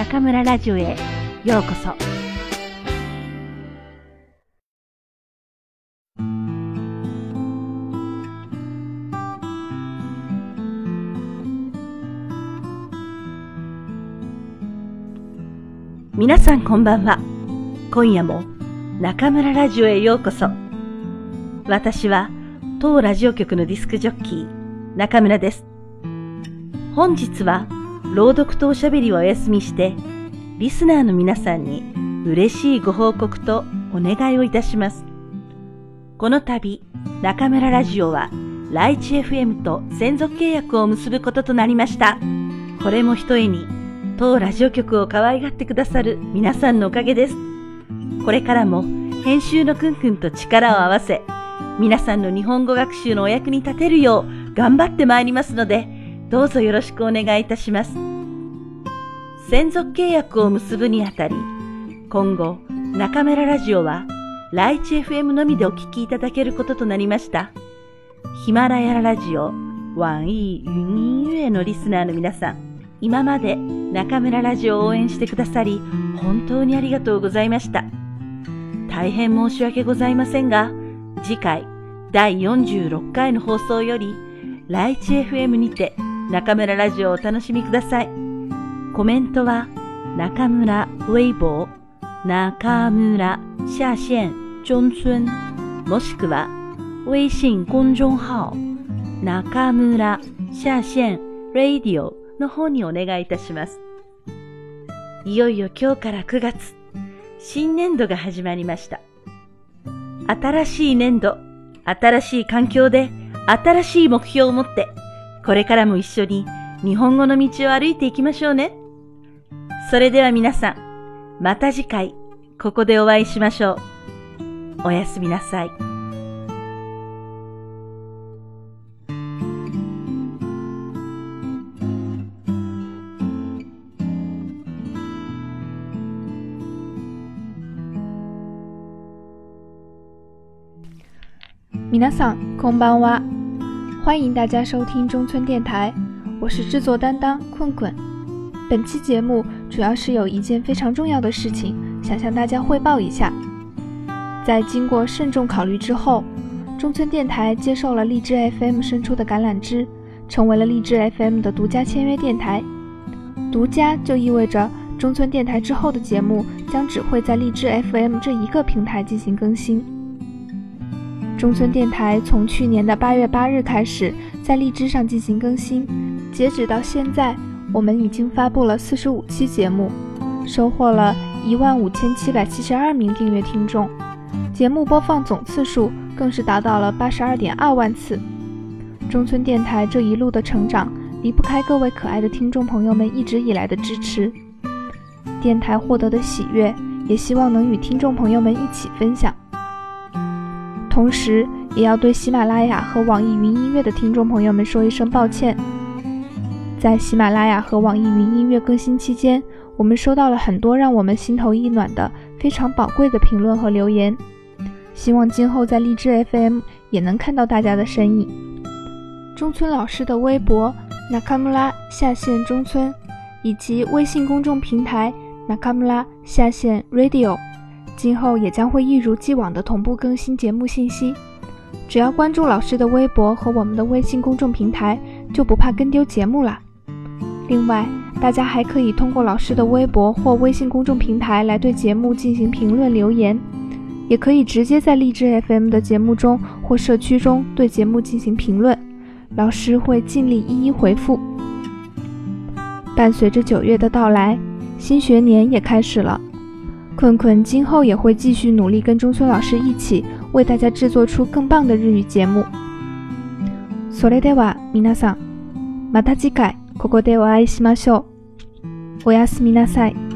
中村ラジオへようこそ。皆さんこんばんは。今夜も中村ラジオへようこそ。私は当ラジオ局のディスクジョッキー中村です。本日は朗読とおしゃべりをお休みして、リスナーの皆さんに嬉しいご報告とお願いをいたします。この度、中村ラジオは、ライチ FM と専属契約を結ぶこととなりました。これも一重に、当ラジオ局を可愛がってくださる皆さんのおかげです。これからも、編集のくんくんと力を合わせ、皆さんの日本語学習のお役に立てるよう頑張ってまいりますので、どうぞよろしくお願いいたします。専属契約を結ぶにあたり、今後、中村ラジオは、ライチ FM のみでお聞きいただけることとなりました。ヒマラヤラジオ、ワンイーユニーユエのリスナーの皆さん、今まで中村ラジオを応援してくださり、本当にありがとうございました。大変申し訳ございませんが、次回第46回の放送より、ライチ FM にて中村ラジオをお楽しみください。コメントは、中村ウェイボー、中村下線中村、もしくは、微信公众号、中村下線ラディオの方にお願いいたします。いよいよ今日から9月、新年度が始まりました。新しい年度、新しい環境で、新しい目標を持って、これからも一緒に日本語の道を歩いていきましょうね。それでは皆さん、また次回、ここでお会いしましょう。おやすみなさい。皆さん、こんばんは。欢迎大家收听中村电台，我是制作担当困困。本期节目主要是有一件非常重要的事情想向大家汇报一下。在经过慎重考虑之后，中村电台接受了荔枝 FM 伸出的橄榄枝，成为了荔枝 FM 的独家签约电台。独家就意味着中村电台之后的节目将只会在荔枝 FM 这一个平台进行更新。中村电台从去年的八月八日开始在荔枝上进行更新，截止到现在，我们已经发布了四十五期节目，收获了一万五千七百七十二名订阅听众，节目播放总次数更是达到了八十二点二万次。中村电台这一路的成长，离不开各位可爱的听众朋友们一直以来的支持。电台获得的喜悦，也希望能与听众朋友们一起分享。同时，也要对喜马拉雅和网易云音乐的听众朋友们说一声抱歉。在喜马拉雅和网易云音乐更新期间，我们收到了很多让我们心头一暖的非常宝贵的评论和留言。希望今后在荔枝 FM 也能看到大家的身影。中村老师的微博 Nakamura 下线中村，以及微信公众平台 Nakamura 下线 Radio。今后也将会一如既往的同步更新节目信息，只要关注老师的微博和我们的微信公众平台，就不怕跟丢节目啦。另外，大家还可以通过老师的微博或微信公众平台来对节目进行评论留言，也可以直接在荔枝 FM 的节目中或社区中对节目进行评论，老师会尽力一一回复。伴随着九月的到来，新学年也开始了。困困今后也会继续努力，跟中村老师一起为大家制作出更棒的日语节目。それでは皆さん、また次回ここでお会いしましょう。おやすみなさい。